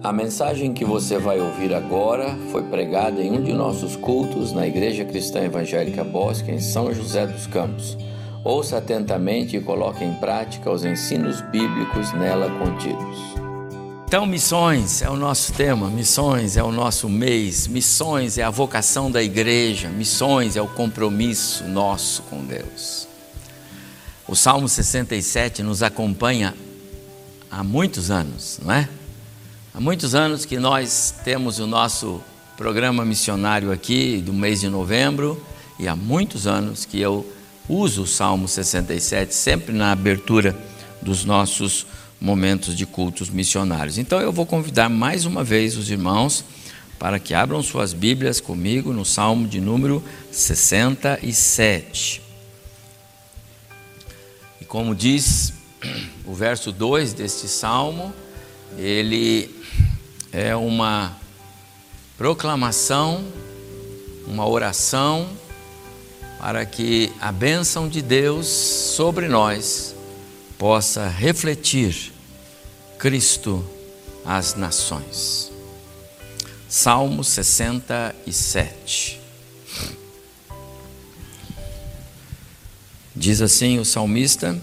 A mensagem que você vai ouvir agora foi pregada em um de nossos cultos na Igreja Cristã Evangélica Bosque, em São José dos Campos. Ouça atentamente e coloque em prática os ensinos bíblicos nela contidos. Então, missões é o nosso tema, missões é o nosso mês, missões é a vocação da igreja, missões é o compromisso nosso com Deus. O Salmo 67 nos acompanha há muitos anos, não é? Há muitos anos que nós temos o nosso programa missionário aqui do mês de novembro e há muitos anos que eu uso o Salmo 67 sempre na abertura dos nossos momentos de cultos missionários. Então eu vou convidar mais uma vez os irmãos para que abram suas Bíblias comigo no Salmo de número 67. E como diz o verso 2 deste salmo, ele é uma proclamação, uma oração para que a bênção de Deus sobre nós possa refletir Cristo às nações. Salmo 67. Diz assim o salmista: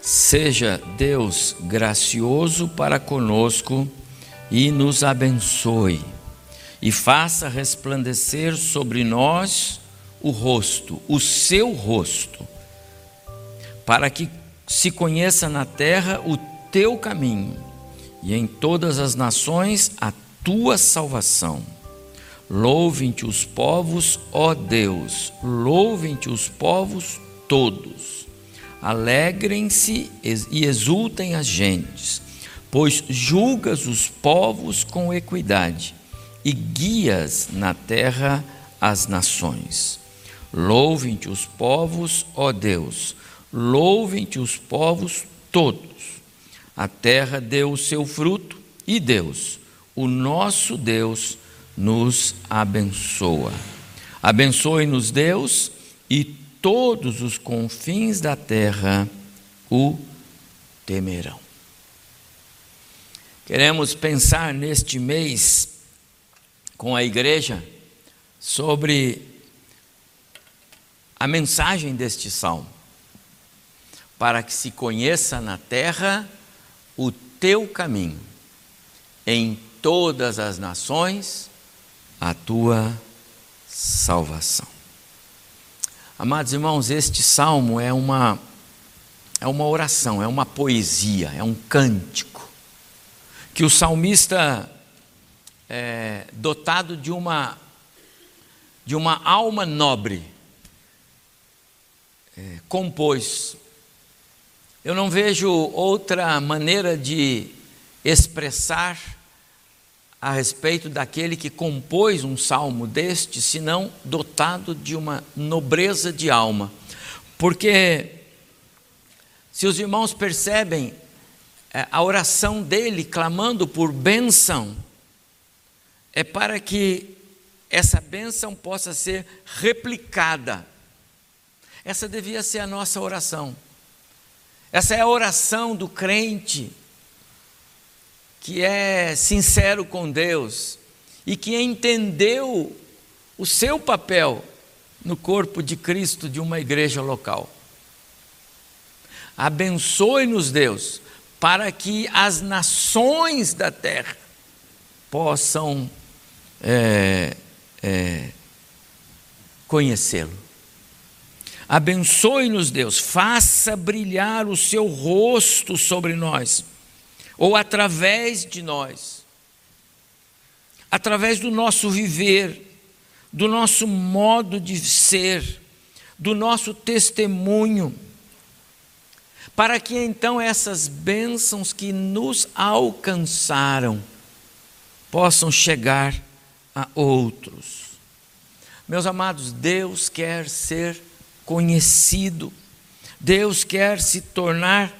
Seja Deus gracioso para conosco e nos abençoe, e faça resplandecer sobre nós o rosto, o seu rosto, para que se conheça na terra o teu caminho e em todas as nações a tua salvação. Louvem-te os povos, ó Deus, louvem-te os povos todos. Alegrem-se e exultem as gentes, pois julgas os povos com equidade e guias na terra as nações. Louvem-te os povos, ó Deus, louvem-te os povos todos. A terra deu o seu fruto e Deus, o nosso Deus, nos abençoa. Abençoe-nos, Deus, e todos os confins da terra o temerão. Queremos pensar neste mês com a igreja sobre a mensagem deste salmo, para que se conheça na terra o teu caminho, em todas as nações a tua salvação. Amados irmãos, este salmo é uma é uma oração, é uma poesia, é um cântico que o salmista é, dotado de uma de uma alma nobre é, compôs. Eu não vejo outra maneira de expressar a respeito daquele que compôs um salmo deste, senão dotado de uma nobreza de alma. Porque, se os irmãos percebem, é, a oração dele clamando por bênção, é para que essa bênção possa ser replicada essa devia ser a nossa oração. Essa é a oração do crente que é sincero com Deus e que entendeu o seu papel no corpo de Cristo de uma igreja local. Abençoe-nos, Deus, para que as nações da terra possam é, é, conhecê-lo. Abençoe-nos, Deus, faça brilhar o seu rosto sobre nós, ou através de nós, através do nosso viver, do nosso modo de ser, do nosso testemunho, para que então essas bênçãos que nos alcançaram possam chegar a outros. Meus amados, Deus quer ser conhecido. Deus quer se tornar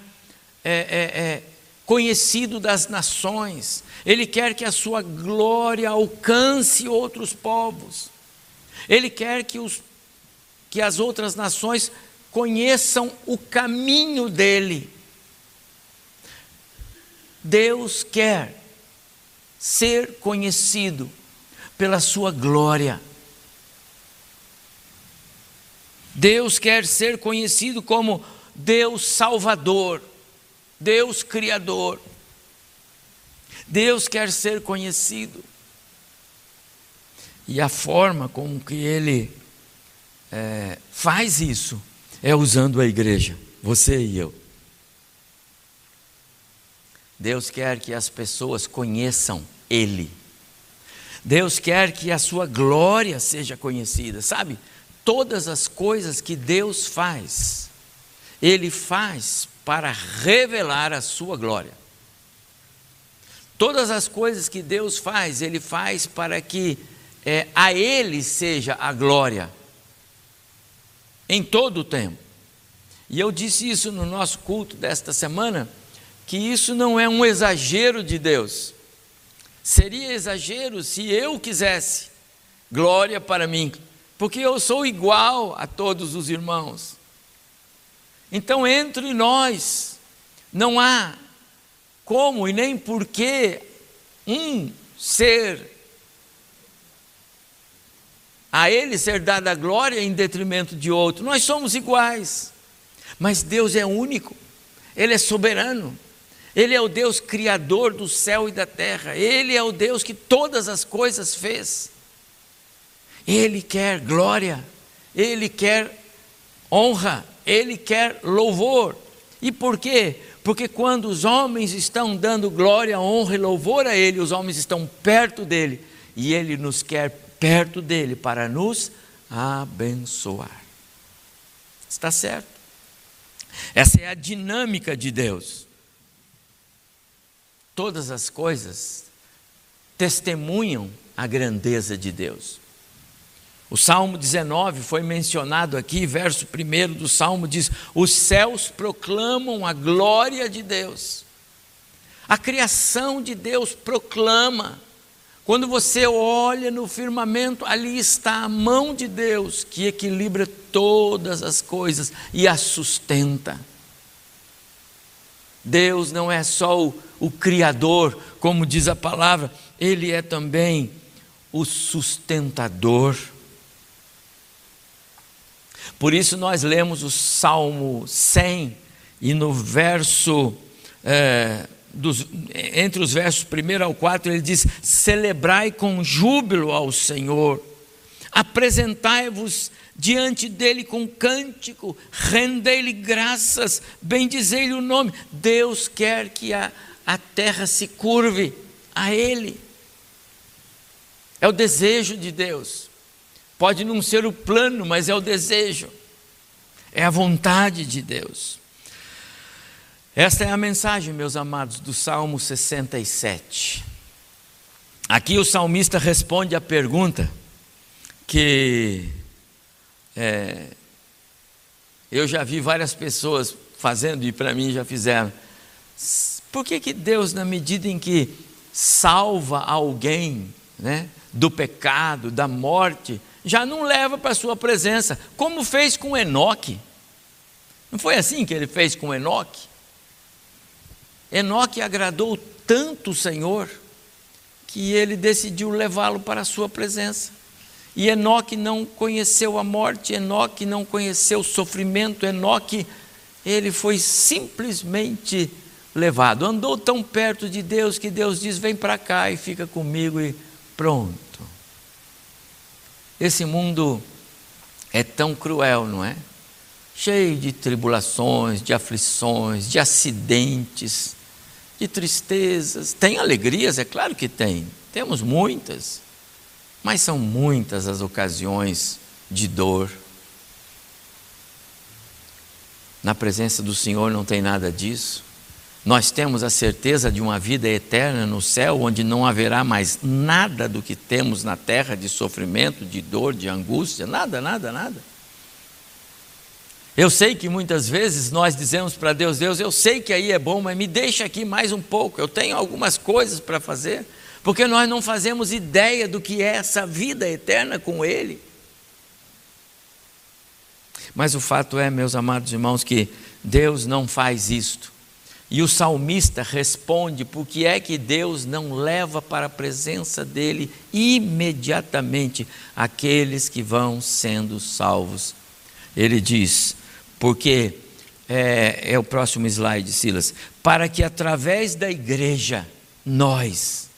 é, é, é, conhecido das nações. Ele quer que a sua glória alcance outros povos. Ele quer que, os, que as outras nações conheçam o caminho dele. Deus quer ser conhecido pela sua glória. Deus quer ser conhecido como Deus Salvador, Deus Criador. Deus quer ser conhecido. E a forma com que Ele é, faz isso é usando a igreja, você e eu. Deus quer que as pessoas conheçam Ele. Deus quer que a sua glória seja conhecida, sabe? Todas as coisas que Deus faz, Ele faz para revelar a sua glória. Todas as coisas que Deus faz, Ele faz para que é, a Ele seja a glória, em todo o tempo. E eu disse isso no nosso culto desta semana, que isso não é um exagero de Deus. Seria exagero se eu quisesse glória para mim, porque eu sou igual a todos os irmãos. Então, entre nós, não há como e nem por que um ser a ele ser dada a glória em detrimento de outro. Nós somos iguais, mas Deus é único, Ele é soberano. Ele é o Deus criador do céu e da terra. Ele é o Deus que todas as coisas fez. Ele quer glória, ele quer honra, ele quer louvor. E por quê? Porque quando os homens estão dando glória, honra e louvor a ele, os homens estão perto dele e ele nos quer perto dele para nos abençoar. Está certo? Essa é a dinâmica de Deus todas as coisas testemunham a grandeza de Deus. O Salmo 19 foi mencionado aqui, verso 1 do Salmo diz: Os céus proclamam a glória de Deus. A criação de Deus proclama. Quando você olha no firmamento, ali está a mão de Deus que equilibra todas as coisas e as sustenta. Deus não é só o, o Criador, como diz a palavra, Ele é também o sustentador. Por isso nós lemos o Salmo 100 e no verso, é, dos, entre os versos 1 ao 4, ele diz: Celebrai com júbilo ao Senhor, apresentai-vos diante dele com cântico, rendei-lhe graças, bendizei-lhe o nome. Deus quer que a, a terra se curve a ele. É o desejo de Deus. Pode não ser o plano, mas é o desejo. É a vontade de Deus. Esta é a mensagem, meus amados, do Salmo 67. Aqui o salmista responde à pergunta que é, eu já vi várias pessoas fazendo e para mim já fizeram. Por que, que Deus, na medida em que salva alguém né, do pecado, da morte, já não leva para a sua presença, como fez com Enoque? Não foi assim que ele fez com Enoque? Enoque agradou tanto o Senhor que ele decidiu levá-lo para a sua presença. E Enoque não conheceu a morte, Enoque não conheceu o sofrimento, Enoque, ele foi simplesmente levado. Andou tão perto de Deus que Deus diz: vem para cá e fica comigo e pronto. Esse mundo é tão cruel, não é? Cheio de tribulações, de aflições, de acidentes, de tristezas. Tem alegrias, é claro que tem, temos muitas. Mas são muitas as ocasiões de dor. Na presença do Senhor não tem nada disso. Nós temos a certeza de uma vida eterna no céu, onde não haverá mais nada do que temos na terra de sofrimento, de dor, de angústia, nada, nada, nada. Eu sei que muitas vezes nós dizemos para Deus: Deus, eu sei que aí é bom, mas me deixa aqui mais um pouco, eu tenho algumas coisas para fazer porque nós não fazemos ideia do que é essa vida eterna com Ele. Mas o fato é, meus amados irmãos, que Deus não faz isto E o salmista responde: por que é que Deus não leva para a presença dele imediatamente aqueles que vão sendo salvos? Ele diz: porque é, é o próximo slide, Silas, para que através da igreja, nós,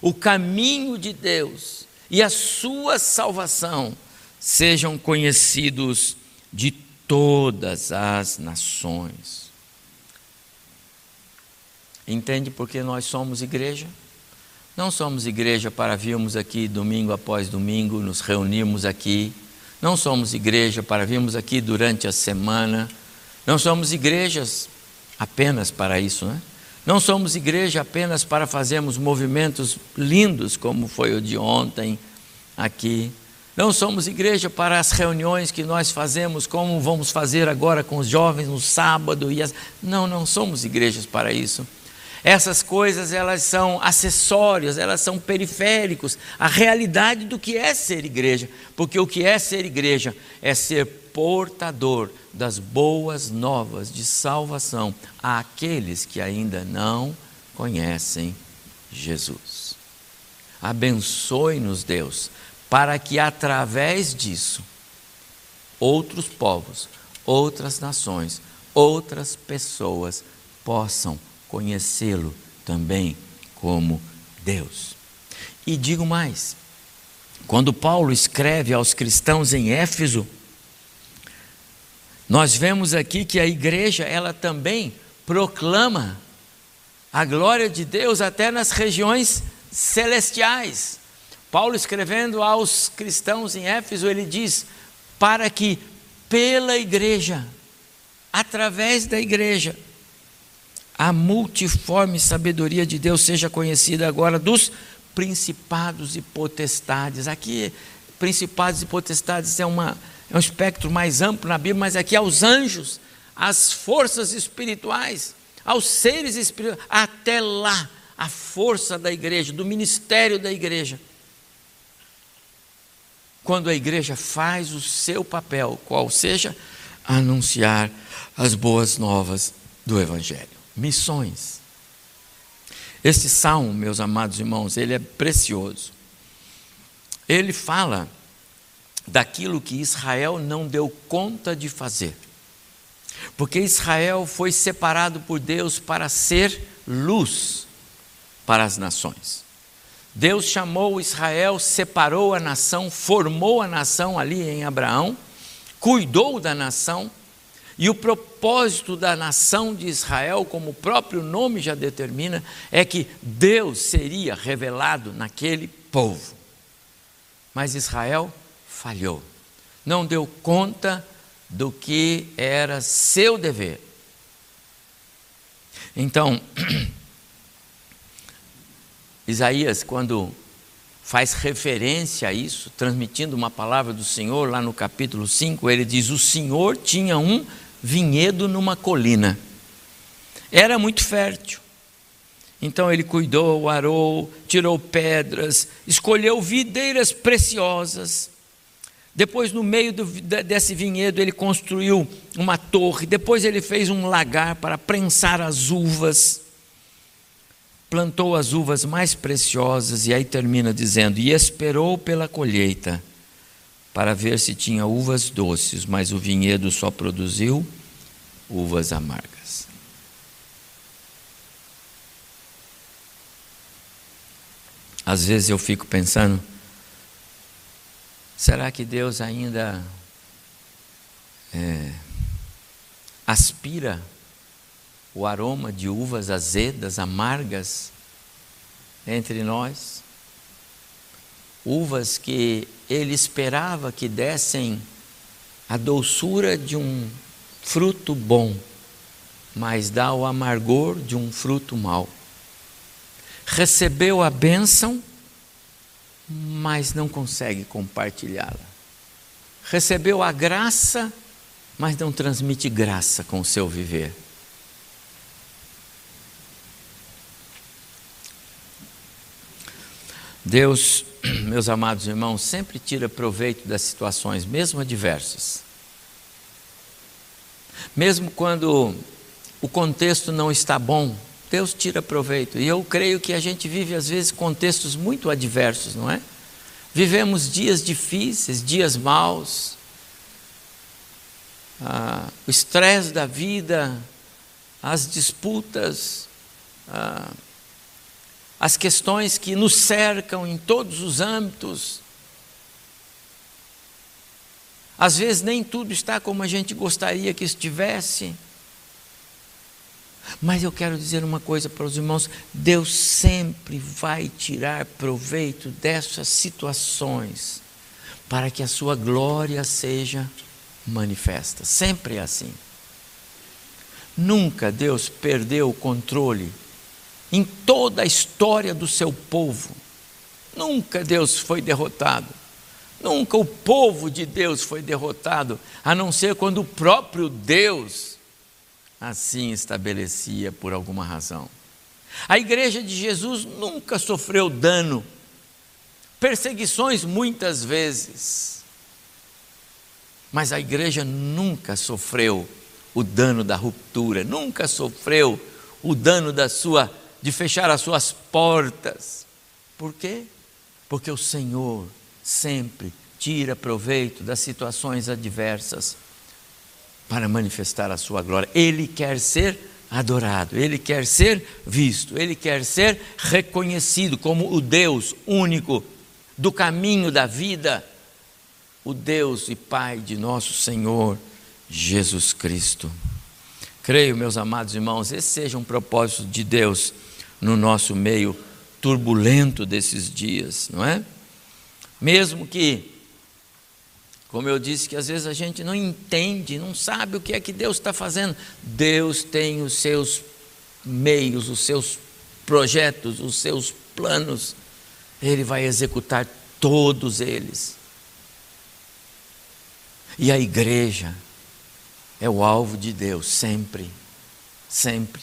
o caminho de Deus e a sua salvação sejam conhecidos de todas as nações. Entende por que nós somos igreja? Não somos igreja para virmos aqui domingo após domingo, nos reunirmos aqui. Não somos igreja para virmos aqui durante a semana. Não somos igrejas apenas para isso, né? Não somos igreja apenas para fazermos movimentos lindos, como foi o de ontem aqui. Não somos igreja para as reuniões que nós fazemos, como vamos fazer agora com os jovens no sábado. E as... Não, não somos igrejas para isso. Essas coisas elas são acessórios, elas são periféricos. A realidade do que é ser igreja, porque o que é ser igreja é ser portador das boas novas de salvação àqueles que ainda não conhecem Jesus. Abençoe-nos, Deus, para que através disso outros povos, outras nações, outras pessoas possam conhecê-lo também como Deus. E digo mais: quando Paulo escreve aos cristãos em Éfeso, nós vemos aqui que a igreja ela também proclama a glória de Deus até nas regiões celestiais. Paulo escrevendo aos cristãos em Éfeso, ele diz: para que pela igreja, através da igreja, a multiforme sabedoria de Deus seja conhecida agora dos principados e potestades. Aqui, principados e potestades é, uma, é um espectro mais amplo na Bíblia, mas aqui aos anjos, às forças espirituais, aos seres espirituais, até lá, a força da igreja, do ministério da igreja. Quando a igreja faz o seu papel, qual seja, anunciar as boas novas do Evangelho missões. Este salmo, meus amados irmãos, ele é precioso. Ele fala daquilo que Israel não deu conta de fazer. Porque Israel foi separado por Deus para ser luz para as nações. Deus chamou Israel, separou a nação, formou a nação ali em Abraão, cuidou da nação e o propósito da nação de Israel, como o próprio nome já determina, é que Deus seria revelado naquele povo. Mas Israel falhou, não deu conta do que era seu dever. Então, Isaías, quando faz referência a isso, transmitindo uma palavra do Senhor lá no capítulo 5, ele diz: O Senhor tinha um vinhedo numa colina. Era muito fértil. Então ele cuidou, arou, tirou pedras, escolheu videiras preciosas. Depois, no meio do, desse vinhedo, ele construiu uma torre. Depois, ele fez um lagar para prensar as uvas. Plantou as uvas mais preciosas, e aí termina dizendo: E esperou pela colheita para ver se tinha uvas doces, mas o vinhedo só produziu uvas amargas. Às vezes eu fico pensando, será que Deus ainda é, aspira o aroma de uvas azedas, amargas entre nós? Uvas que ele esperava que dessem a doçura de um fruto bom, mas dá o amargor de um fruto mau. Recebeu a bênção, mas não consegue compartilhá-la. Recebeu a graça, mas não transmite graça com o seu viver. Deus, meus amados irmãos, sempre tira proveito das situações, mesmo adversas. Mesmo quando o contexto não está bom, Deus tira proveito. E eu creio que a gente vive, às vezes, contextos muito adversos, não é? Vivemos dias difíceis, dias maus, ah, o estresse da vida, as disputas, ah, as questões que nos cercam em todos os âmbitos. Às vezes nem tudo está como a gente gostaria que estivesse. Mas eu quero dizer uma coisa para os irmãos: Deus sempre vai tirar proveito dessas situações para que a sua glória seja manifesta. Sempre é assim. Nunca Deus perdeu o controle em toda a história do seu povo. Nunca Deus foi derrotado. Nunca o povo de Deus foi derrotado, a não ser quando o próprio Deus assim estabelecia por alguma razão. A igreja de Jesus nunca sofreu dano, perseguições muitas vezes, mas a igreja nunca sofreu o dano da ruptura, nunca sofreu o dano da sua de fechar as suas portas. Por quê? Porque o Senhor sempre tira proveito das situações adversas para manifestar a sua glória. Ele quer ser adorado, ele quer ser visto, ele quer ser reconhecido como o Deus único do caminho da vida, o Deus e Pai de nosso Senhor Jesus Cristo. Creio, meus amados irmãos, esse seja um propósito de Deus no nosso meio turbulento desses dias, não é? Mesmo que como eu disse, que às vezes a gente não entende, não sabe o que é que Deus está fazendo. Deus tem os seus meios, os seus projetos, os seus planos. Ele vai executar todos eles. E a igreja é o alvo de Deus, sempre, sempre.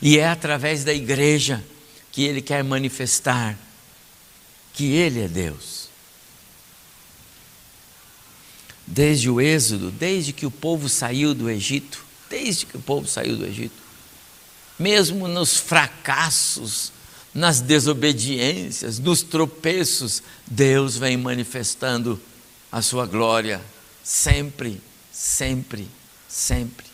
E é através da igreja que Ele quer manifestar que Ele é Deus desde o Êxodo, desde que o povo saiu do Egito, desde que o povo saiu do Egito, mesmo nos fracassos, nas desobediências, nos tropeços, Deus vem manifestando a sua glória sempre, sempre, sempre.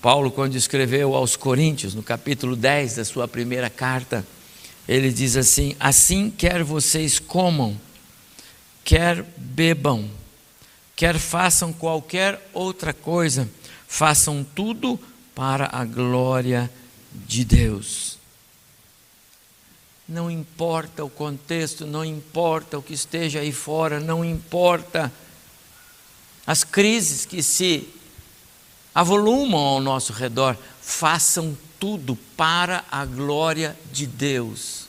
Paulo, quando escreveu aos Coríntios, no capítulo 10 da sua primeira carta, ele diz assim: Assim quer vocês comam quer bebam, quer façam qualquer outra coisa, façam tudo para a glória de Deus. Não importa o contexto, não importa o que esteja aí fora, não importa as crises que se avolumam ao nosso redor, façam tudo para a glória de Deus.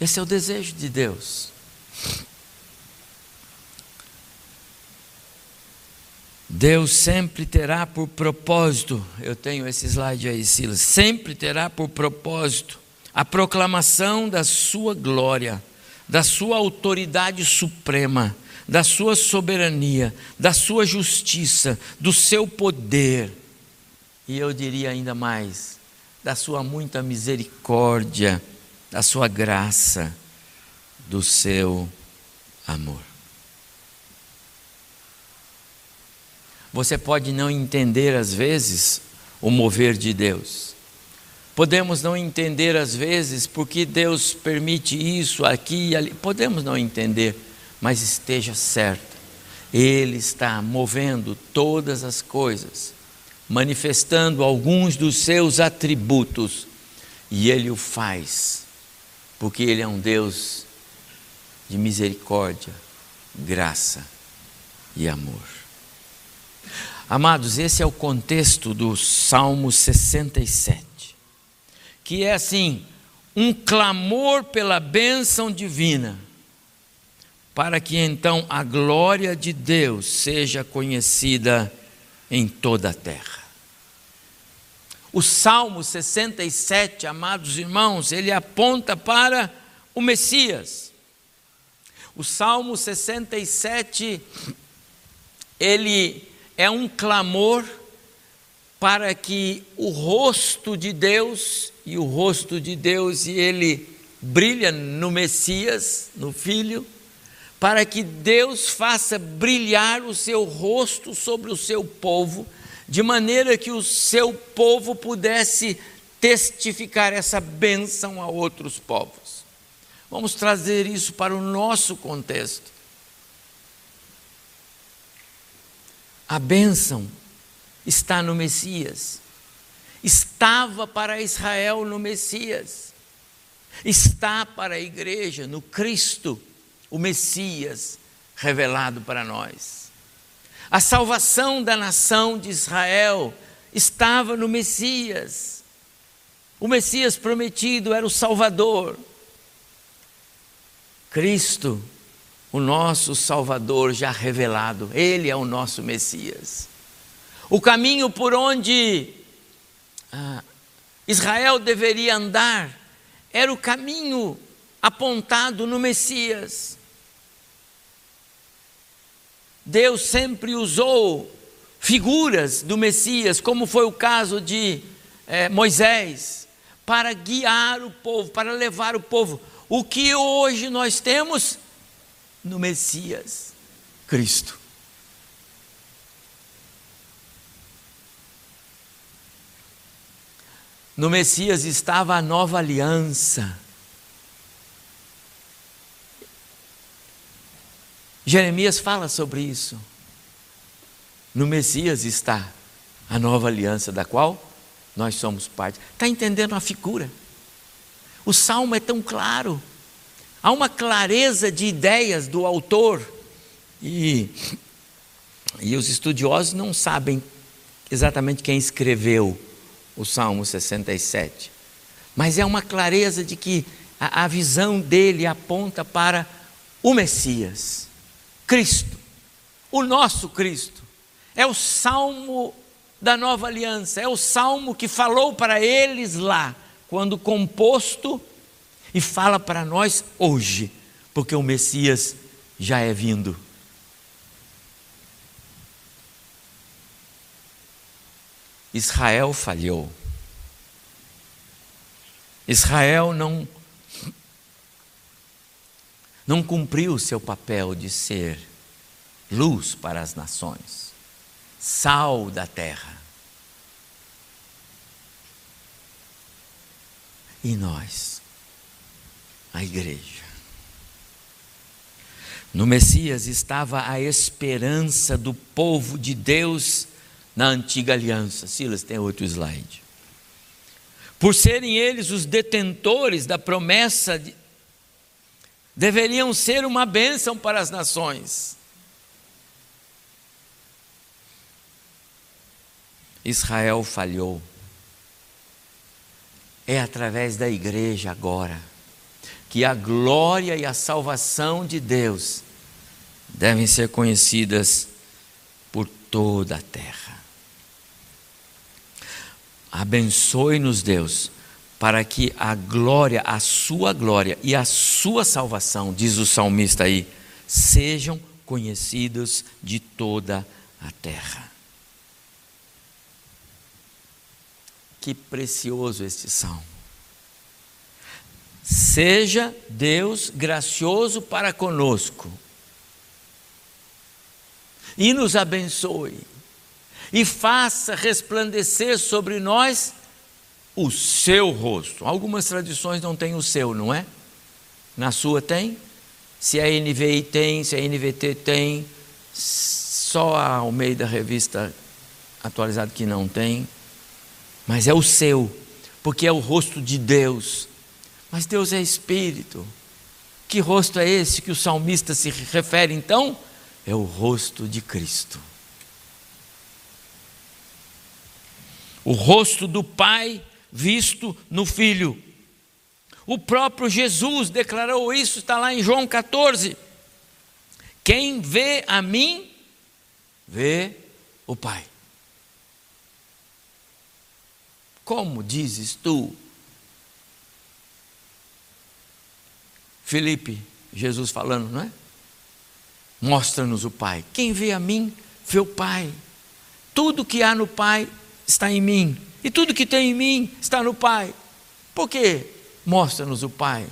Esse é o desejo de Deus. Deus sempre terá por propósito, eu tenho esse slide aí, Silas, sempre terá por propósito a proclamação da sua glória, da sua autoridade suprema, da sua soberania, da sua justiça, do seu poder, e eu diria ainda mais, da sua muita misericórdia, da sua graça do seu amor. Você pode não entender às vezes o mover de Deus. Podemos não entender às vezes porque Deus permite isso aqui e ali. Podemos não entender, mas esteja certo. Ele está movendo todas as coisas, manifestando alguns dos seus atributos, e ele o faz, porque ele é um Deus de misericórdia, graça e amor. Amados, esse é o contexto do Salmo 67, que é assim, um clamor pela bênção divina, para que então a glória de Deus seja conhecida em toda a terra. O Salmo 67, amados irmãos, ele aponta para o Messias o Salmo 67, ele é um clamor para que o rosto de Deus, e o rosto de Deus, e ele brilha no Messias, no Filho, para que Deus faça brilhar o seu rosto sobre o seu povo, de maneira que o seu povo pudesse testificar essa bênção a outros povos. Vamos trazer isso para o nosso contexto. A bênção está no Messias. Estava para Israel no Messias. Está para a igreja no Cristo, o Messias revelado para nós. A salvação da nação de Israel estava no Messias. O Messias prometido era o Salvador. Cristo o nosso Salvador já revelado, Ele é o nosso Messias. O caminho por onde ah, Israel deveria andar era o caminho apontado no Messias. Deus sempre usou figuras do Messias, como foi o caso de eh, Moisés, para guiar o povo, para levar o povo. O que hoje nós temos no Messias, Cristo. No Messias estava a nova aliança. Jeremias fala sobre isso. No Messias está a nova aliança da qual nós somos parte. Está entendendo a figura? O salmo é tão claro. Há uma clareza de ideias do autor e, e os estudiosos não sabem exatamente quem escreveu o Salmo 67, mas é uma clareza de que a, a visão dele aponta para o Messias, Cristo, o nosso Cristo. É o salmo da nova aliança, é o salmo que falou para eles lá, quando composto e fala para nós hoje, porque o Messias já é vindo. Israel falhou. Israel não não cumpriu o seu papel de ser luz para as nações, sal da terra. E nós a igreja. No Messias estava a esperança do povo de Deus na antiga aliança. Silas, tem outro slide. Por serem eles os detentores da promessa, de, deveriam ser uma bênção para as nações. Israel falhou. É através da igreja agora que a glória e a salvação de Deus devem ser conhecidas por toda a terra. Abençoe-nos, Deus, para que a glória, a sua glória e a sua salvação, diz o salmista aí, sejam conhecidos de toda a terra. Que precioso este salmo. Seja Deus gracioso para conosco e nos abençoe e faça resplandecer sobre nós o seu rosto. Algumas tradições não têm o seu, não é? Na sua tem? Se a NVI tem, se a NVT tem, só a Almeida Revista atualizada que não tem, mas é o seu, porque é o rosto de Deus mas Deus é espírito. Que rosto é esse que o salmista se refere então? É o rosto de Cristo. O rosto do Pai visto no Filho. O próprio Jesus declarou isso, está lá em João 14. Quem vê a mim, vê o Pai. Como dizes tu, Felipe, Jesus falando, não é? Mostra-nos o Pai. Quem vê a mim, vê o Pai. Tudo que há no Pai está em mim, e tudo que tem em mim está no Pai. Por quê? Mostra-nos o Pai.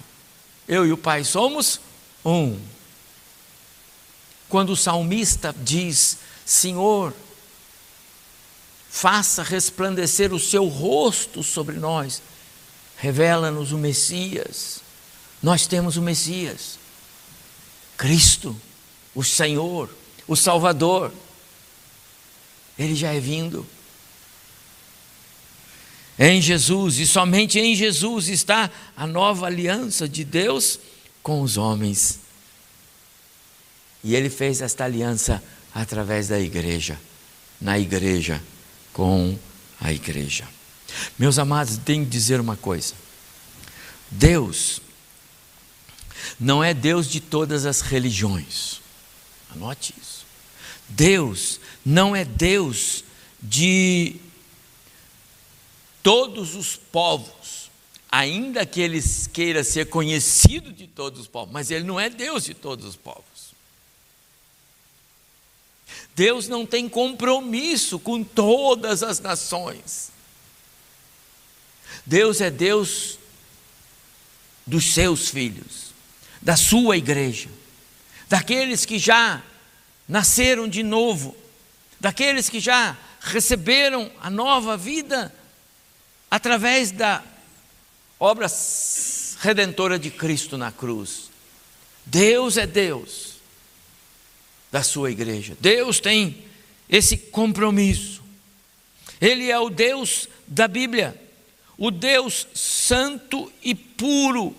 Eu e o Pai somos um. Quando o salmista diz: Senhor, faça resplandecer o seu rosto sobre nós, revela-nos o Messias. Nós temos o Messias, Cristo, o Senhor, o Salvador. Ele já é vindo. Em Jesus, e somente em Jesus está a nova aliança de Deus com os homens. E ele fez esta aliança através da igreja, na igreja, com a igreja. Meus amados, tenho que dizer uma coisa: Deus não é Deus de todas as religiões, anote isso. Deus não é Deus de todos os povos, ainda que ele queira ser conhecido de todos os povos, mas ele não é Deus de todos os povos. Deus não tem compromisso com todas as nações. Deus é Deus dos seus filhos, da sua igreja, daqueles que já nasceram de novo, daqueles que já receberam a nova vida através da obra redentora de Cristo na cruz. Deus é Deus da sua igreja. Deus tem esse compromisso. Ele é o Deus da Bíblia, o Deus santo e puro,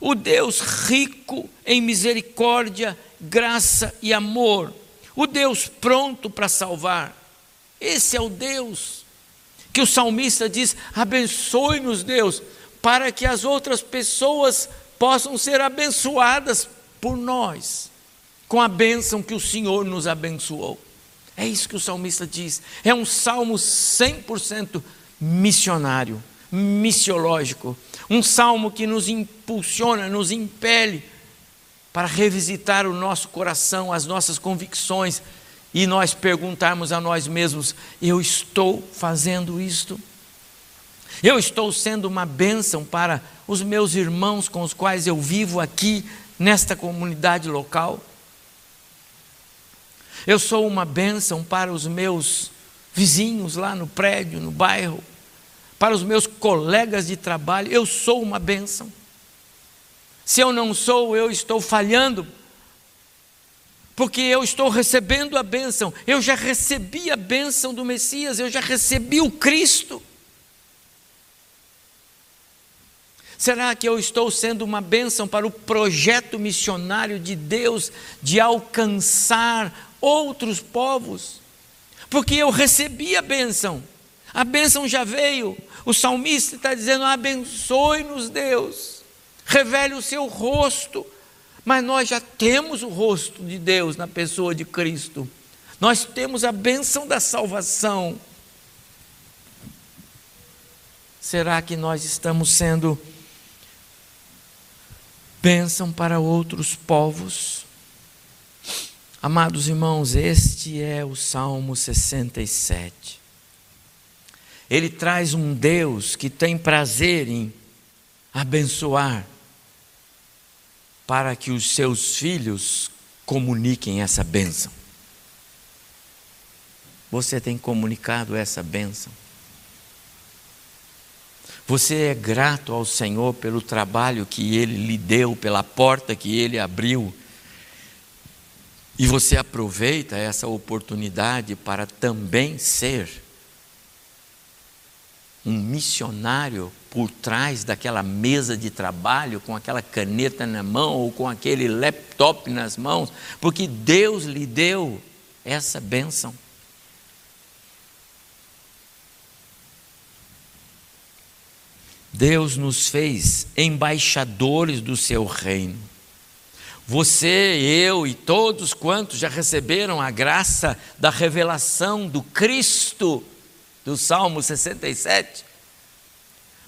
o Deus rico em misericórdia, graça e amor, o Deus pronto para salvar. Esse é o Deus que o salmista diz: abençoe-nos, Deus, para que as outras pessoas possam ser abençoadas por nós com a bênção que o Senhor nos abençoou. É isso que o salmista diz. É um salmo 100% missionário, missiológico. Um salmo que nos impulsiona, nos impele para revisitar o nosso coração, as nossas convicções e nós perguntarmos a nós mesmos: eu estou fazendo isto? Eu estou sendo uma bênção para os meus irmãos com os quais eu vivo aqui nesta comunidade local? Eu sou uma bênção para os meus vizinhos lá no prédio, no bairro, para os meus colegas de trabalho. Eu sou uma bênção. Se eu não sou, eu estou falhando, porque eu estou recebendo a bênção. Eu já recebi a bênção do Messias, eu já recebi o Cristo. Será que eu estou sendo uma bênção para o projeto missionário de Deus de alcançar outros povos, porque eu recebi a bênção, a bênção já veio. O salmista está dizendo: abençoe-nos, Deus, revele o seu rosto. Mas nós já temos o rosto de Deus na pessoa de Cristo, nós temos a bênção da salvação. Será que nós estamos sendo bênção para outros povos? Amados irmãos, este é o Salmo 67. Ele traz um Deus que tem prazer em abençoar, para que os seus filhos comuniquem essa bênção. Você tem comunicado essa bênção? Você é grato ao Senhor pelo trabalho que Ele lhe deu, pela porta que Ele abriu e você aproveita essa oportunidade para também ser um missionário por trás daquela mesa de trabalho, com aquela caneta na mão ou com aquele laptop nas mãos, porque Deus lhe deu essa bênção. Deus nos fez embaixadores do seu reino. Você, eu e todos quantos já receberam a graça da revelação do Cristo, do Salmo 67,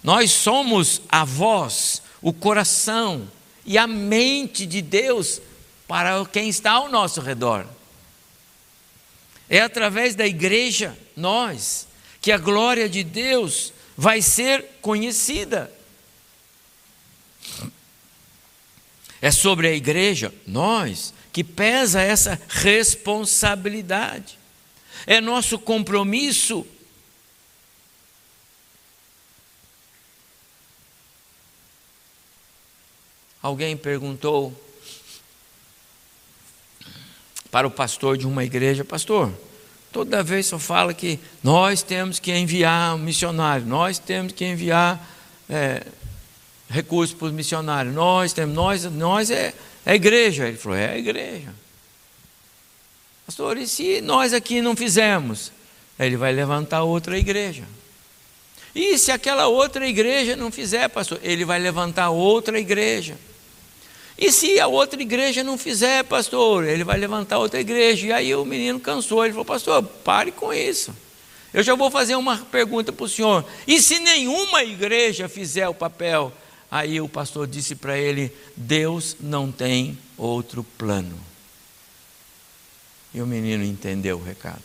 nós somos a voz, o coração e a mente de Deus para quem está ao nosso redor. É através da igreja nós, que a glória de Deus vai ser conhecida. É sobre a igreja, nós, que pesa essa responsabilidade. É nosso compromisso. Alguém perguntou para o pastor de uma igreja: Pastor, toda vez só fala que nós temos que enviar um missionário, nós temos que enviar é, recursos para os missionários, nós temos, nós, nós é é igreja. Ele falou: É a igreja. Pastor, e se nós aqui não fizermos? Ele vai levantar outra igreja. E se aquela outra igreja não fizer, pastor? Ele vai levantar outra igreja. E se a outra igreja não fizer, pastor? Ele vai levantar outra igreja. E aí o menino cansou. Ele falou: Pastor, pare com isso. Eu já vou fazer uma pergunta para o senhor. E se nenhuma igreja fizer o papel? Aí o pastor disse para ele: Deus não tem outro plano. E o menino entendeu o recado.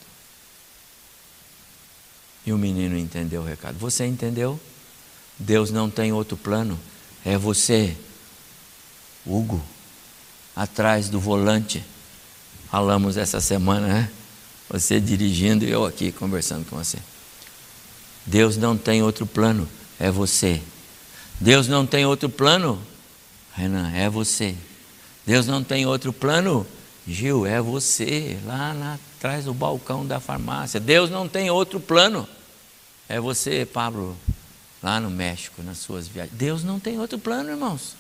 E o menino entendeu o recado. Você entendeu? Deus não tem outro plano. É você, Hugo, atrás do volante. Falamos essa semana, né? Você dirigindo e eu aqui conversando com você. Deus não tem outro plano. É você Deus não tem outro plano? Renan, é você. Deus não tem outro plano? Gil, é você, lá na, atrás do balcão da farmácia. Deus não tem outro plano? É você, Pablo, lá no México, nas suas viagens. Deus não tem outro plano, irmãos.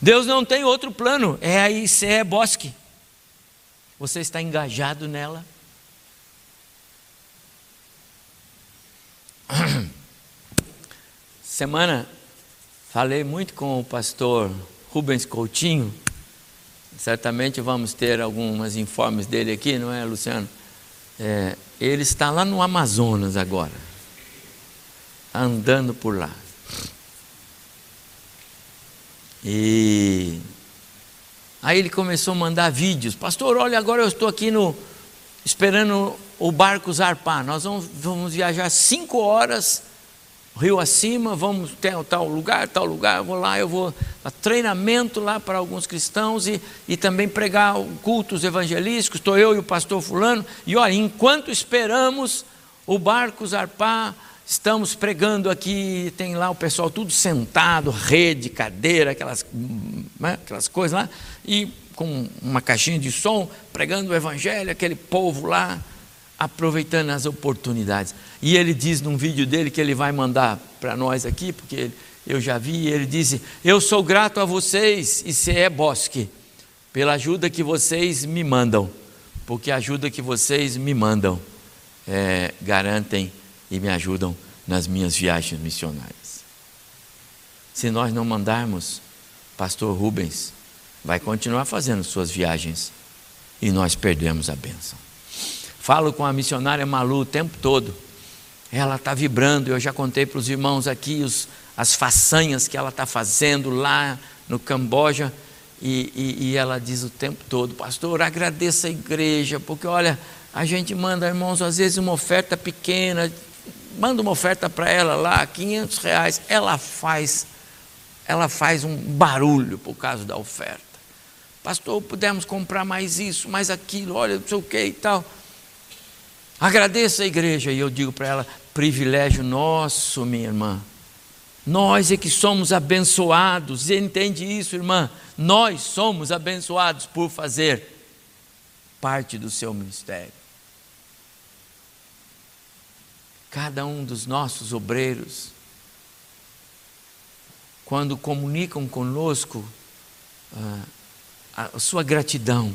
Deus não tem outro plano. É a ICE Bosque. Você está engajado nela? semana falei muito com o pastor Rubens Coutinho. Certamente vamos ter alguns informes dele aqui, não é, Luciano? É, ele está lá no Amazonas agora, andando por lá. E aí ele começou a mandar vídeos. Pastor, olha, agora eu estou aqui no esperando o barco zarpar. Nós vamos, vamos viajar cinco horas rio acima, vamos ter tal lugar, tal lugar, vou lá, eu vou treinamento lá para alguns cristãos e, e também pregar cultos evangelísticos, estou eu e o pastor fulano, e olha, enquanto esperamos o barco zarpar, estamos pregando aqui, tem lá o pessoal tudo sentado, rede, cadeira, aquelas, né, aquelas coisas lá, e com uma caixinha de som, pregando o evangelho, aquele povo lá, aproveitando as oportunidades. E ele diz num vídeo dele que ele vai mandar para nós aqui, porque eu já vi, ele disse: Eu sou grato a vocês, e se é Bosque, pela ajuda que vocês me mandam, porque a ajuda que vocês me mandam é, garantem e me ajudam nas minhas viagens missionárias. Se nós não mandarmos, Pastor Rubens vai continuar fazendo suas viagens e nós perdemos a bênção. Falo com a missionária Malu o tempo todo. Ela está vibrando, eu já contei para os irmãos aqui os, as façanhas que ela está fazendo lá no Camboja. E, e, e, ela diz o tempo todo, pastor, agradeça a igreja, porque olha, a gente manda, irmãos, às vezes uma oferta pequena, manda uma oferta para ela lá, 500 reais, ela faz, ela faz um barulho por causa da oferta. Pastor, pudemos comprar mais isso, mais aquilo, olha, não sei o que e tal. Agradeça a igreja. E eu digo para ela: privilégio nosso, minha irmã. Nós é que somos abençoados. Entende isso, irmã? Nós somos abençoados por fazer parte do seu ministério. Cada um dos nossos obreiros, quando comunicam conosco ah, a sua gratidão,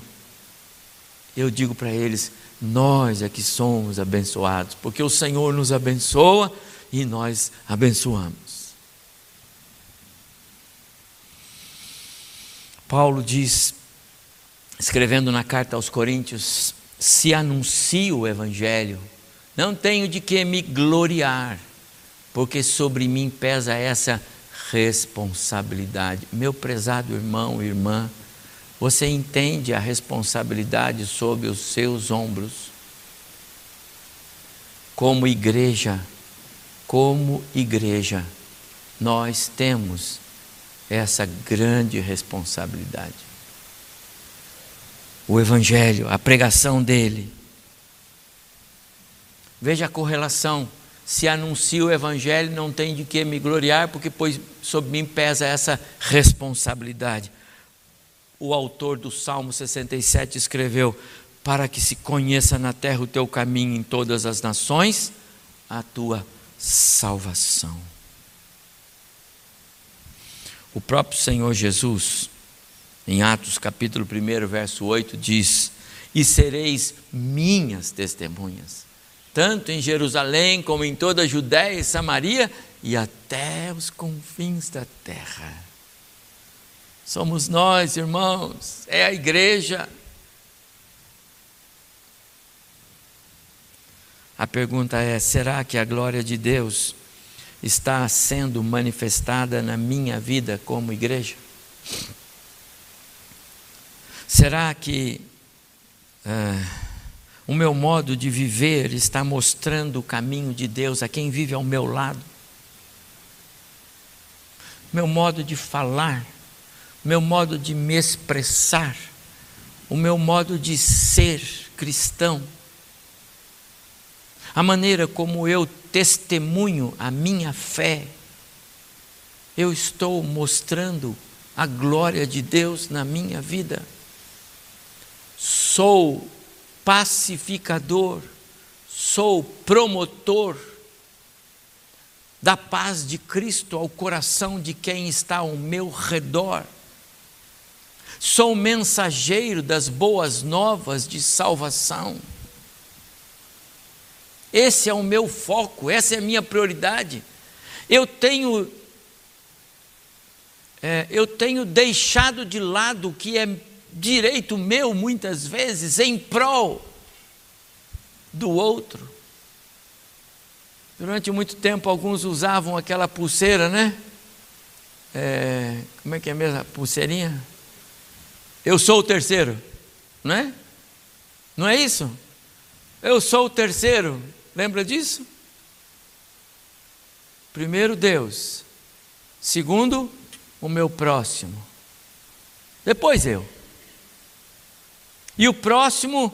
eu digo para eles: nós é que somos abençoados, porque o Senhor nos abençoa e nós abençoamos. Paulo diz, escrevendo na carta aos Coríntios: se anuncio o Evangelho, não tenho de que me gloriar, porque sobre mim pesa essa responsabilidade. Meu prezado irmão irmã, você entende a responsabilidade sobre os seus ombros. como igreja, como igreja, nós temos essa grande responsabilidade. O Evangelho, a pregação dele. Veja a correlação. Se anuncio o Evangelho, não tem de que me gloriar, porque pois, sobre mim pesa essa responsabilidade. O autor do Salmo 67 escreveu: Para que se conheça na terra o teu caminho em todas as nações, a tua salvação. O próprio Senhor Jesus, em Atos capítulo 1, verso 8, diz: E sereis minhas testemunhas, tanto em Jerusalém como em toda a Judéia e Samaria e até os confins da terra. Somos nós, irmãos, é a igreja. A pergunta é: será que a glória de Deus está sendo manifestada na minha vida como igreja? Será que uh, o meu modo de viver está mostrando o caminho de Deus a quem vive ao meu lado? Meu modo de falar, meu modo de me expressar, o meu modo de ser cristão, a maneira como eu testemunho a minha fé, eu estou mostrando a glória de Deus na minha vida. Sou pacificador, sou promotor da paz de Cristo ao coração de quem está ao meu redor. Sou mensageiro das boas novas de salvação. Esse é o meu foco, essa é a minha prioridade. Eu tenho é, eu tenho deixado de lado o que é direito meu muitas vezes em prol do outro. Durante muito tempo alguns usavam aquela pulseira, né? É, como é que é mesmo a pulseirinha? Eu sou o terceiro, não é? Não é isso? Eu sou o terceiro. Lembra disso? Primeiro, Deus. Segundo, o meu próximo. Depois eu. E o próximo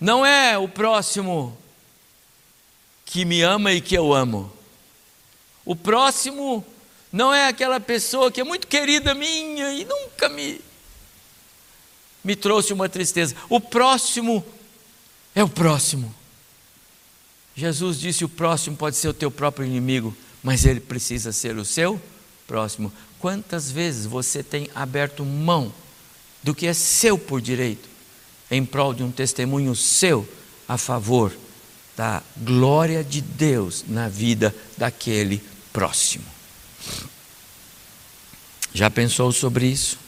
não é o próximo que me ama e que eu amo. O próximo não é aquela pessoa que é muito querida minha e nunca me me trouxe uma tristeza. O próximo é o próximo. Jesus disse: o próximo pode ser o teu próprio inimigo, mas ele precisa ser o seu próximo. Quantas vezes você tem aberto mão do que é seu por direito, em prol de um testemunho seu a favor da glória de Deus na vida daquele próximo? Já pensou sobre isso?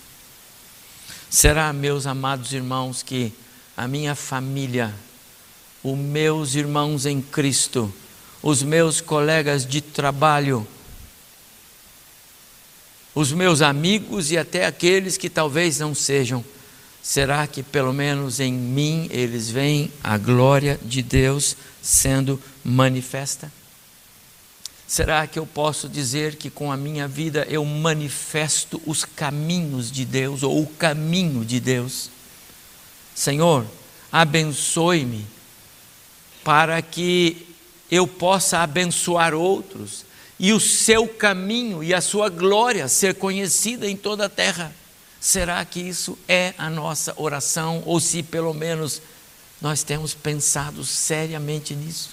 Será, meus amados irmãos, que a minha família os meus irmãos em Cristo, os meus colegas de trabalho, os meus amigos e até aqueles que talvez não sejam. Será que pelo menos em mim eles veem a glória de Deus sendo manifesta? Será que eu posso dizer que com a minha vida eu manifesto os caminhos de Deus ou o caminho de Deus? Senhor, abençoe-me para que eu possa abençoar outros e o seu caminho e a sua glória ser conhecida em toda a terra. Será que isso é a nossa oração ou se pelo menos nós temos pensado seriamente nisso?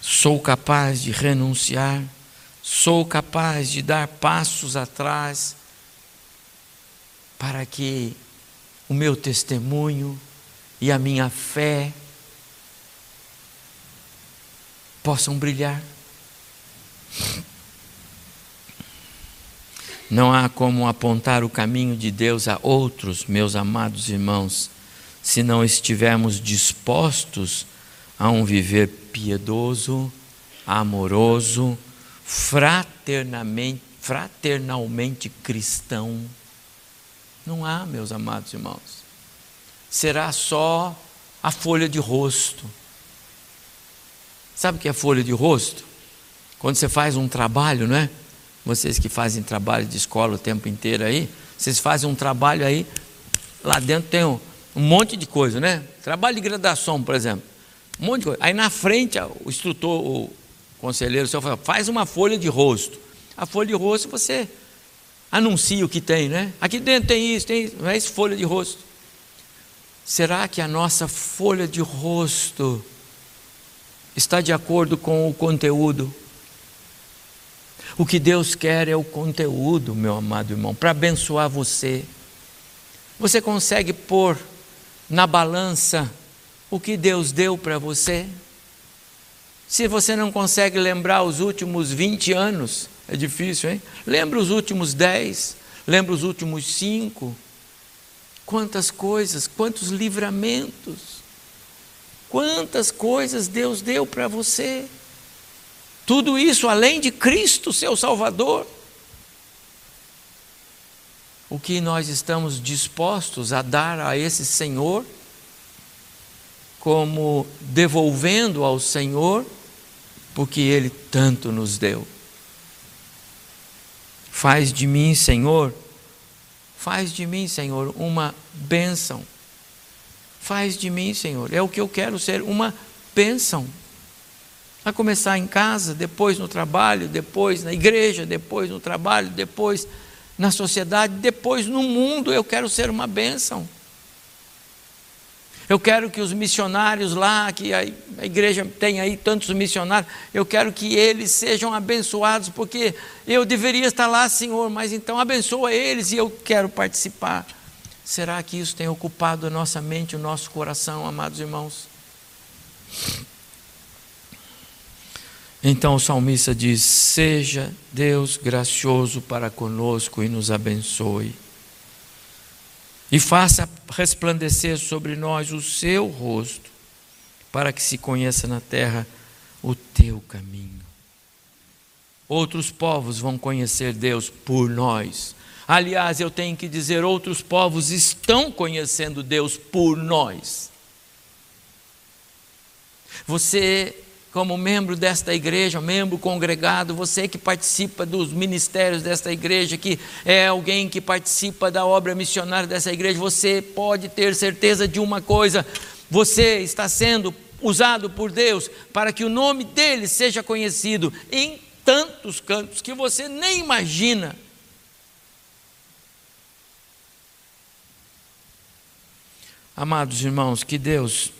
Sou capaz de renunciar, sou capaz de dar passos atrás para que o meu testemunho e a minha fé possam brilhar. Não há como apontar o caminho de Deus a outros, meus amados irmãos, se não estivermos dispostos a um viver piedoso, amoroso, fraternamente, fraternalmente cristão. Não há, meus amados irmãos. será só a folha de rosto. Sabe o que é folha de rosto? Quando você faz um trabalho, não é? Vocês que fazem trabalho de escola o tempo inteiro aí, vocês fazem um trabalho aí, lá dentro tem um, um monte de coisa, né? Trabalho de graduação, por exemplo. Um monte de coisa. Aí na frente, o instrutor, o conselheiro, o senhor fala, faz uma folha de rosto. A folha de rosto você anuncia o que tem, né? Aqui dentro tem isso, tem isso, não é folha de rosto. Será que a nossa folha de rosto está de acordo com o conteúdo? O que Deus quer é o conteúdo, meu amado irmão, para abençoar você. Você consegue pôr na balança o que Deus deu para você? Se você não consegue lembrar os últimos 20 anos, é difícil, hein? Lembra os últimos 10, lembra os últimos 5. Quantas coisas, quantos livramentos, quantas coisas Deus deu para você. Tudo isso além de Cristo, seu Salvador. O que nós estamos dispostos a dar a esse Senhor, como devolvendo ao Senhor, porque Ele tanto nos deu. Faz de mim, Senhor, faz de mim, Senhor, uma bênção. Faz de mim, Senhor, é o que eu quero ser, uma bênção. A começar em casa, depois no trabalho, depois na igreja, depois no trabalho, depois na sociedade, depois no mundo. Eu quero ser uma bênção. Eu quero que os missionários lá, que a, igreja tem aí tantos missionários, eu quero que eles sejam abençoados, porque eu deveria estar lá, Senhor, mas então abençoa eles e eu quero participar. Será que isso tem ocupado a nossa mente, o nosso coração, amados irmãos? Então o salmista diz: Seja Deus gracioso para conosco e nos abençoe, e faça resplandecer sobre nós o seu rosto, para que se conheça na terra o teu caminho. Outros povos vão conhecer Deus por nós. Aliás, eu tenho que dizer: outros povos estão conhecendo Deus por nós. Você como membro desta igreja, membro congregado, você que participa dos ministérios desta igreja, que é alguém que participa da obra missionária dessa igreja, você pode ter certeza de uma coisa: você está sendo usado por Deus para que o nome dele seja conhecido em tantos cantos que você nem imagina. Amados irmãos, que Deus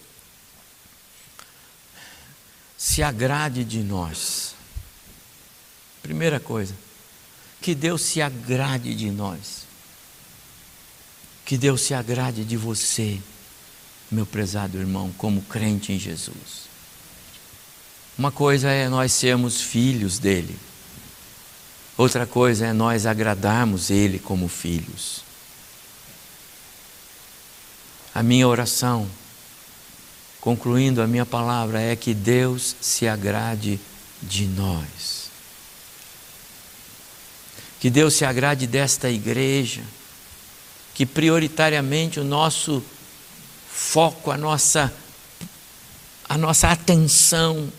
se agrade de nós. Primeira coisa, que Deus se agrade de nós. Que Deus se agrade de você, meu prezado irmão, como crente em Jesus. Uma coisa é nós sermos filhos dele, outra coisa é nós agradarmos ele como filhos. A minha oração concluindo a minha palavra, é que Deus se agrade de nós. Que Deus se agrade desta igreja, que prioritariamente o nosso foco, a nossa, a nossa atenção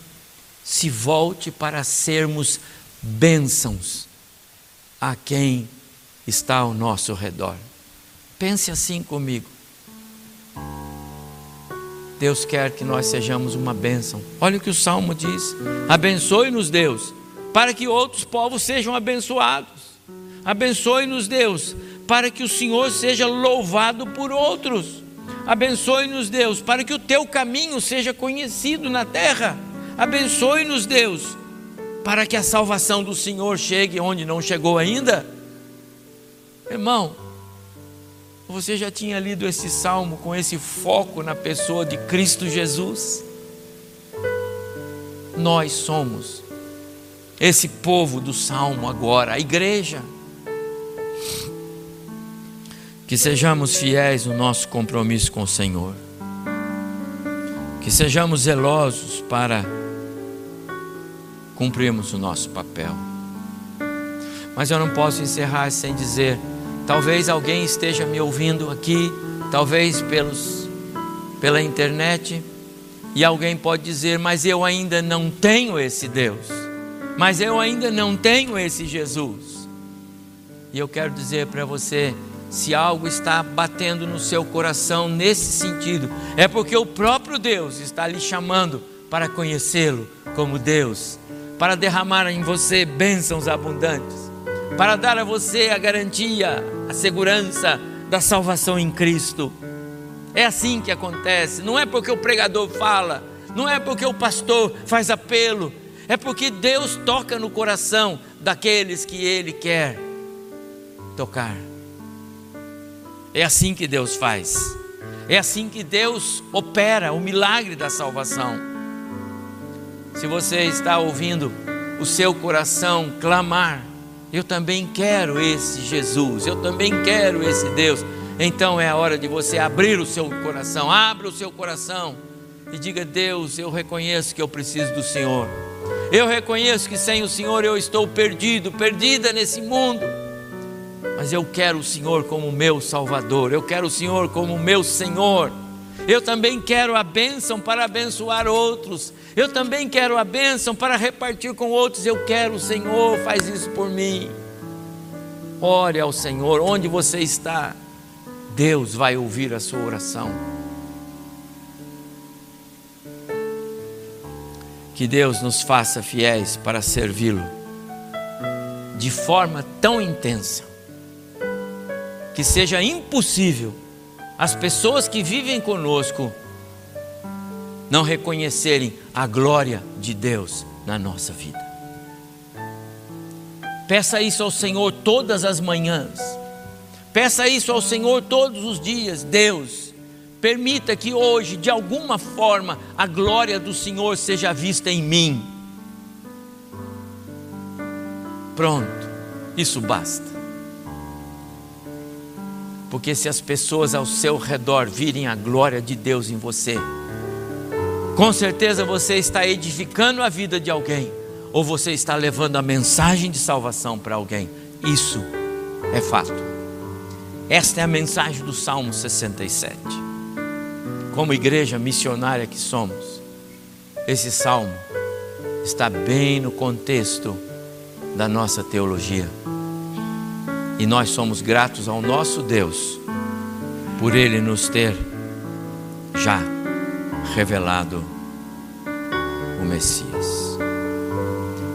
se volte para sermos bênçãos a quem está ao nosso redor. Pense assim comigo. Deus quer que nós sejamos uma bênção. Olha o que o salmo diz: abençoe-nos, Deus, para que outros povos sejam abençoados. Abençoe-nos, Deus, para que o Senhor seja louvado por outros. Abençoe-nos, Deus, para que o teu caminho seja conhecido na terra. Abençoe-nos, Deus, para que a salvação do Senhor chegue onde não chegou ainda. Irmão, você já tinha lido esse salmo com esse foco na pessoa de Cristo Jesus? Nós somos esse povo do salmo agora, a igreja. Que sejamos fiéis no nosso compromisso com o Senhor. Que sejamos zelosos para cumprirmos o nosso papel. Mas eu não posso encerrar sem dizer Talvez alguém esteja me ouvindo aqui, talvez pelos pela internet, e alguém pode dizer: Mas eu ainda não tenho esse Deus, mas eu ainda não tenho esse Jesus. E eu quero dizer para você: se algo está batendo no seu coração nesse sentido, é porque o próprio Deus está lhe chamando para conhecê-lo como Deus, para derramar em você bênçãos abundantes, para dar a você a garantia, a segurança da salvação em Cristo. É assim que acontece, não é porque o pregador fala, não é porque o pastor faz apelo, é porque Deus toca no coração daqueles que Ele quer tocar. É assim que Deus faz. É assim que Deus opera o milagre da salvação. Se você está ouvindo o seu coração clamar, eu também quero esse Jesus, eu também quero esse Deus. Então é a hora de você abrir o seu coração, abra o seu coração e diga: Deus, eu reconheço que eu preciso do Senhor. Eu reconheço que sem o Senhor eu estou perdido, perdida nesse mundo mas eu quero o Senhor como meu Salvador, eu quero o Senhor como meu Senhor. Eu também quero a bênção para abençoar outros. Eu também quero a bênção para repartir com outros. Eu quero o Senhor, faz isso por mim. Ore ao Senhor, onde você está, Deus vai ouvir a sua oração. Que Deus nos faça fiéis para servi-lo de forma tão intensa que seja impossível as pessoas que vivem conosco não reconhecerem a glória de Deus na nossa vida. Peça isso ao Senhor todas as manhãs. Peça isso ao Senhor todos os dias. Deus, permita que hoje, de alguma forma, a glória do Senhor seja vista em mim. Pronto, isso basta. Porque se as pessoas ao seu redor virem a glória de Deus em você, com certeza você está edificando a vida de alguém, ou você está levando a mensagem de salvação para alguém. Isso é fato. Esta é a mensagem do Salmo 67. Como igreja missionária que somos, esse salmo está bem no contexto da nossa teologia. E nós somos gratos ao nosso Deus por Ele nos ter já revelado o Messias.